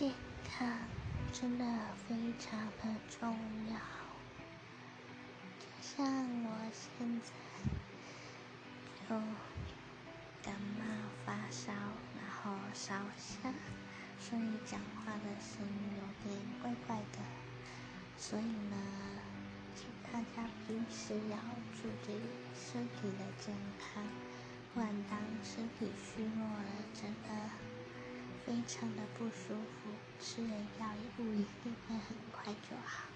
健康真的非常的重要，就像我现在就感冒发烧，然后烧香，所以讲话的声音有点怪怪的。所以呢，请大家平时要注意身体的健康，不然当身体虚弱了，真的。非常的不舒服，吃了药，也不一定会很快就好。